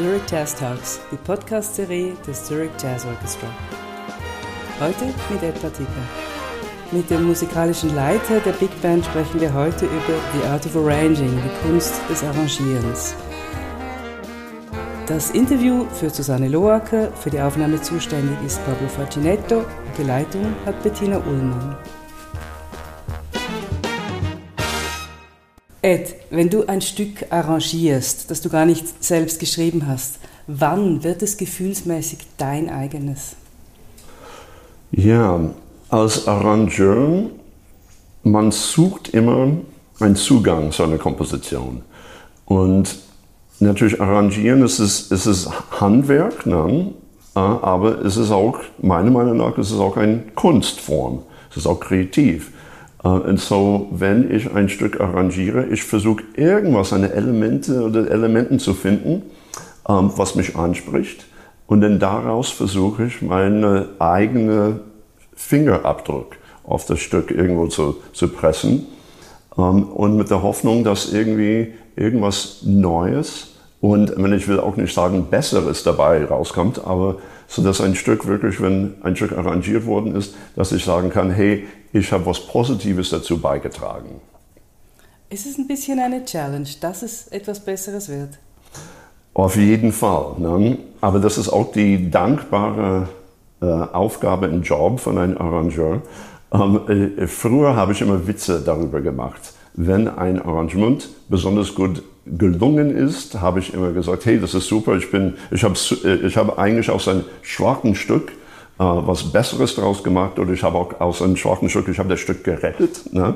Zurich Jazz Talks, die Podcast-Serie des Zurich Jazz Orchestra. Heute mit Ed Patika. Mit dem musikalischen Leiter der Big Band sprechen wir heute über The Art of Arranging, die Kunst des Arrangierens. Das Interview führt Susanne Loacker, für die Aufnahme zuständig ist Pablo Facinetto, die Leitung hat Bettina Ullmann. Ed, wenn du ein Stück arrangierst, das du gar nicht selbst geschrieben hast, wann wird es gefühlsmäßig dein eigenes? Ja, als Arrangeur, man sucht immer einen Zugang zu einer Komposition. Und natürlich arrangieren, es ist, es Handwerk, ne? aber es ist auch, meiner Meinung nach, es auch eine Kunstform. Es ist auch kreativ. Äh, und so, wenn ich ein Stück arrangiere, ich versuche irgendwas, eine Elemente oder Elementen zu finden, ähm, was mich anspricht. Und dann daraus versuche ich meinen eigenen Fingerabdruck auf das Stück irgendwo zu, zu pressen. Ähm, und mit der Hoffnung, dass irgendwie irgendwas Neues und wenn ich will auch nicht sagen Besseres dabei rauskommt, aber so dass ein Stück wirklich, wenn ein Stück arrangiert worden ist, dass ich sagen kann, hey, ich habe was Positives dazu beigetragen. Ist es ein bisschen eine Challenge, dass es etwas Besseres wird? Auf jeden Fall. Ne? Aber das ist auch die dankbare äh, Aufgabe im Job von einem Arrangeur. Ähm, äh, früher habe ich immer Witze darüber gemacht. Wenn ein Arrangement besonders gut gelungen ist, habe ich immer gesagt, hey, das ist super, ich, bin, ich habe äh, ich hab eigentlich aus einem schwachen Stück was Besseres daraus gemacht oder ich habe auch aus einem schwachen Stück, ich habe das Stück gerettet. Ne?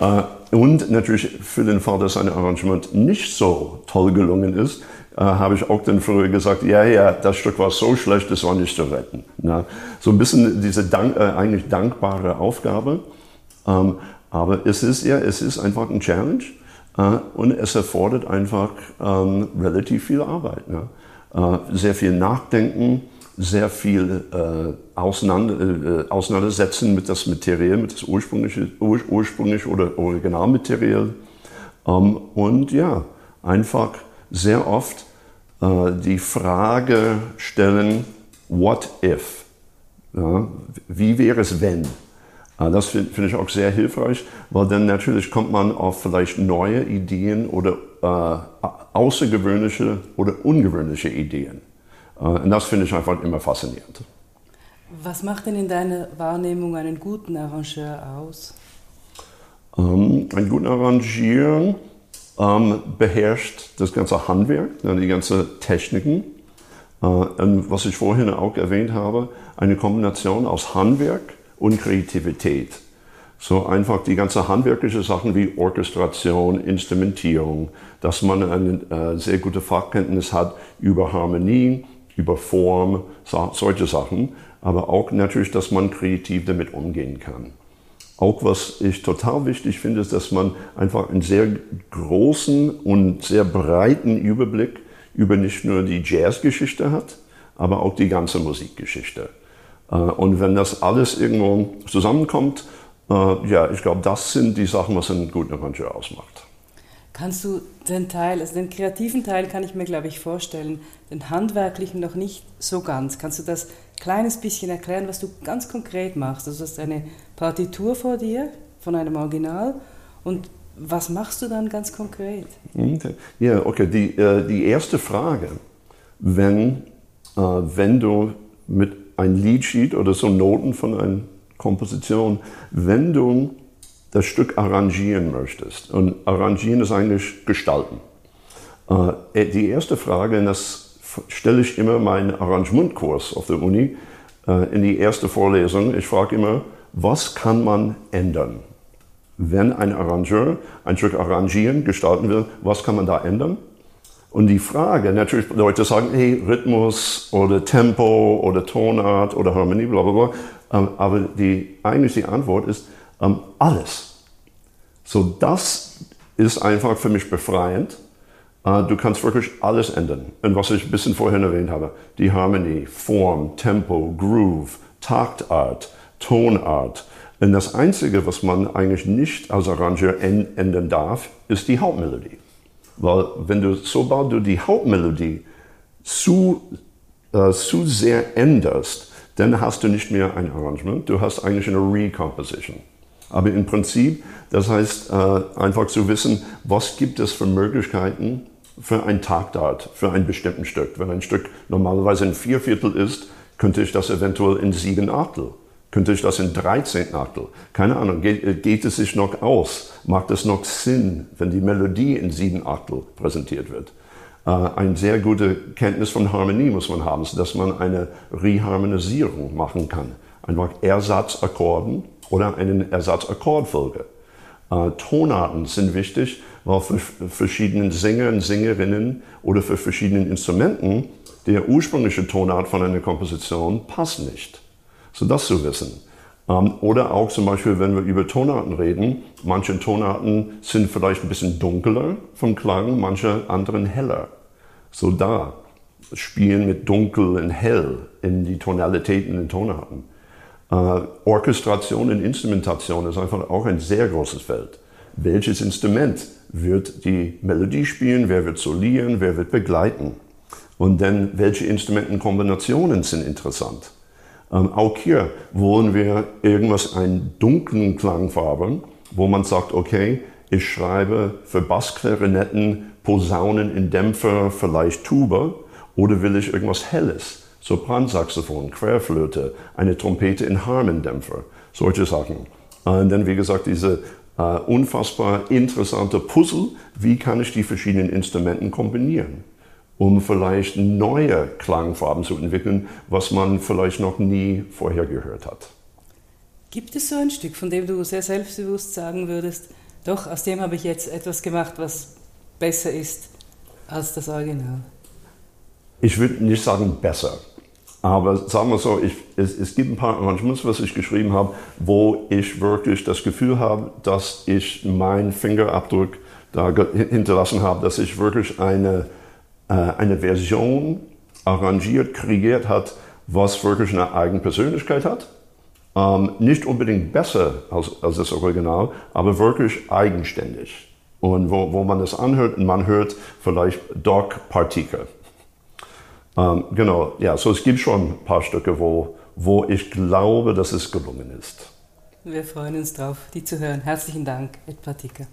Äh, und natürlich für den Fall, dass ein Arrangement nicht so toll gelungen ist, äh, habe ich auch dann früher gesagt, ja, ja, das Stück war so schlecht, das war nicht zu retten. Ne? So ein bisschen diese dank, äh, eigentlich dankbare Aufgabe. Ähm, aber es ist ja, es ist einfach ein Challenge äh, und es erfordert einfach ähm, relativ viel Arbeit. Ne? Äh, sehr viel Nachdenken, sehr viel äh, auseinander, äh, auseinandersetzen mit das Material, mit das ursprüngliche, ur, ursprüngliche oder Originalmaterial. Ähm, und ja, einfach sehr oft äh, die Frage stellen, what if? Ja, wie wäre es, wenn? Äh, das finde find ich auch sehr hilfreich, weil dann natürlich kommt man auf vielleicht neue Ideen oder äh, außergewöhnliche oder ungewöhnliche Ideen. Äh, und das finde ich einfach immer faszinierend. Was macht denn in deiner Wahrnehmung einen guten Arrangeur aus? Ähm, ein guter Arrangier ähm, beherrscht das ganze Handwerk, die ganzen Techniken. Äh, und was ich vorhin auch erwähnt habe, eine Kombination aus Handwerk und Kreativität. So einfach die ganze handwerkliche Sachen wie Orchestration, Instrumentierung, dass man eine äh, sehr gute Fachkenntnis hat über Harmonie, über Form, solche Sachen, aber auch natürlich, dass man kreativ damit umgehen kann. Auch was ich total wichtig finde, ist, dass man einfach einen sehr großen und sehr breiten Überblick über nicht nur die Jazzgeschichte hat, aber auch die ganze Musikgeschichte. Äh, und wenn das alles irgendwo zusammenkommt, äh, ja, ich glaube, das sind die Sachen, was einen guten Arrangeur ausmacht. Kannst du den Teil, also den kreativen Teil kann ich mir, glaube ich, vorstellen, den handwerklichen noch nicht so ganz. Kannst du das kleines bisschen erklären, was du ganz konkret machst? Also du hast eine Partitur vor dir von einem Original und was machst du dann ganz konkret? Ja, okay. Die, äh, die erste Frage, wenn, äh, wenn du mit einem Liedsheet oder so Noten von einer Komposition, wenn du das Stück arrangieren möchtest. Und arrangieren ist eigentlich gestalten. Äh, die erste Frage, und das stelle ich immer meinen Arrangementkurs auf der Uni, äh, in die erste Vorlesung. Ich frage immer, was kann man ändern? Wenn ein Arrangeur ein Stück arrangieren, gestalten will, was kann man da ändern? Und die Frage, natürlich Leute sagen, hey, Rhythmus oder Tempo oder Tonart oder Harmonie, bla bla bla. Ähm, aber die, eigentlich die Antwort ist, ähm, alles. So, das ist einfach für mich befreiend. Äh, du kannst wirklich alles ändern. Und was ich ein bisschen vorhin erwähnt habe, die Harmonie, Form, Tempo, Groove, Taktart, Tonart. Und das Einzige, was man eigentlich nicht als Arrangeur ändern darf, ist die Hauptmelodie. Weil wenn du, sobald du die Hauptmelodie zu, äh, zu sehr änderst, dann hast du nicht mehr ein Arrangement, du hast eigentlich eine Recomposition. Aber im Prinzip, das heißt äh, einfach zu wissen, was gibt es für Möglichkeiten für ein Taktart, für ein bestimmtes Stück. Wenn ein Stück normalerweise in vier Viertel ist, könnte ich das eventuell in sieben Achtel. Könnte ich das in 13 Achtel? Keine Ahnung, geht, äh, geht, es sich noch aus? Macht es noch Sinn, wenn die Melodie in sieben Achtel präsentiert wird? Äh, eine sehr gute Kenntnis von Harmonie muss man haben, dass man eine Reharmonisierung machen kann. Einfach Ersatzakkorden oder eine Ersatzakkordfolge. Äh, Tonarten sind wichtig, weil für verschiedene Sänger und Sängerinnen oder für verschiedene Instrumenten der ursprüngliche Tonart von einer Komposition passt nicht. So das zu wissen. Ähm, oder auch zum Beispiel, wenn wir über Tonarten reden, manche Tonarten sind vielleicht ein bisschen dunkler vom Klang, manche anderen heller. So da spielen mit dunkel und hell in die Tonalitäten in Tonarten. Uh, Orchestration und Instrumentation ist einfach auch ein sehr großes Feld. Welches Instrument wird die Melodie spielen? Wer wird solieren? Wer wird begleiten? Und dann, welche Instrumentenkombinationen sind interessant? Ähm, auch hier wollen wir irgendwas, einen dunklen Klangfarben, wo man sagt, okay, ich schreibe für Bassklarinetten, Posaunen in Dämpfer, vielleicht Tuba, oder will ich irgendwas Helles? Sopransaxophon, Querflöte, eine Trompete in Harmondämpfer, solche Sachen. Und dann, wie gesagt, diese äh, unfassbar interessante Puzzle, wie kann ich die verschiedenen Instrumenten kombinieren? um vielleicht neue Klangfarben zu entwickeln, was man vielleicht noch nie vorher gehört hat. Gibt es so ein Stück, von dem du sehr selbstbewusst sagen würdest, doch, aus dem habe ich jetzt etwas gemacht, was besser ist als das Original? Ich würde nicht sagen besser, aber sagen wir so, ich, es, es, gibt ein paar Arrangements, was ich geschrieben habe, wo ich wirklich das Gefühl habe, dass ich meinen Fingerabdruck da hinterlassen habe, dass ich wirklich eine äh, eine Version arrangiert, kreiert hat, was wirklich eine eigene Persönlichkeit hat. Ähm, nicht unbedingt besser als, als, das Original, aber wirklich eigenständig. Und wo, wo man das anhört man hört vielleicht Doc Partikel. Ähm, genau, ja, so es gibt schon ein paar Stücke, wo, wo ich glaube, dass es gelungen ist. Wir freuen uns drauf, die zu hören. Herzlichen Dank, Ed Partiker.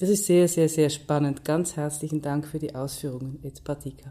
Das ist sehr, sehr, sehr spannend. Ganz herzlichen Dank für die Ausführungen, Et Patika.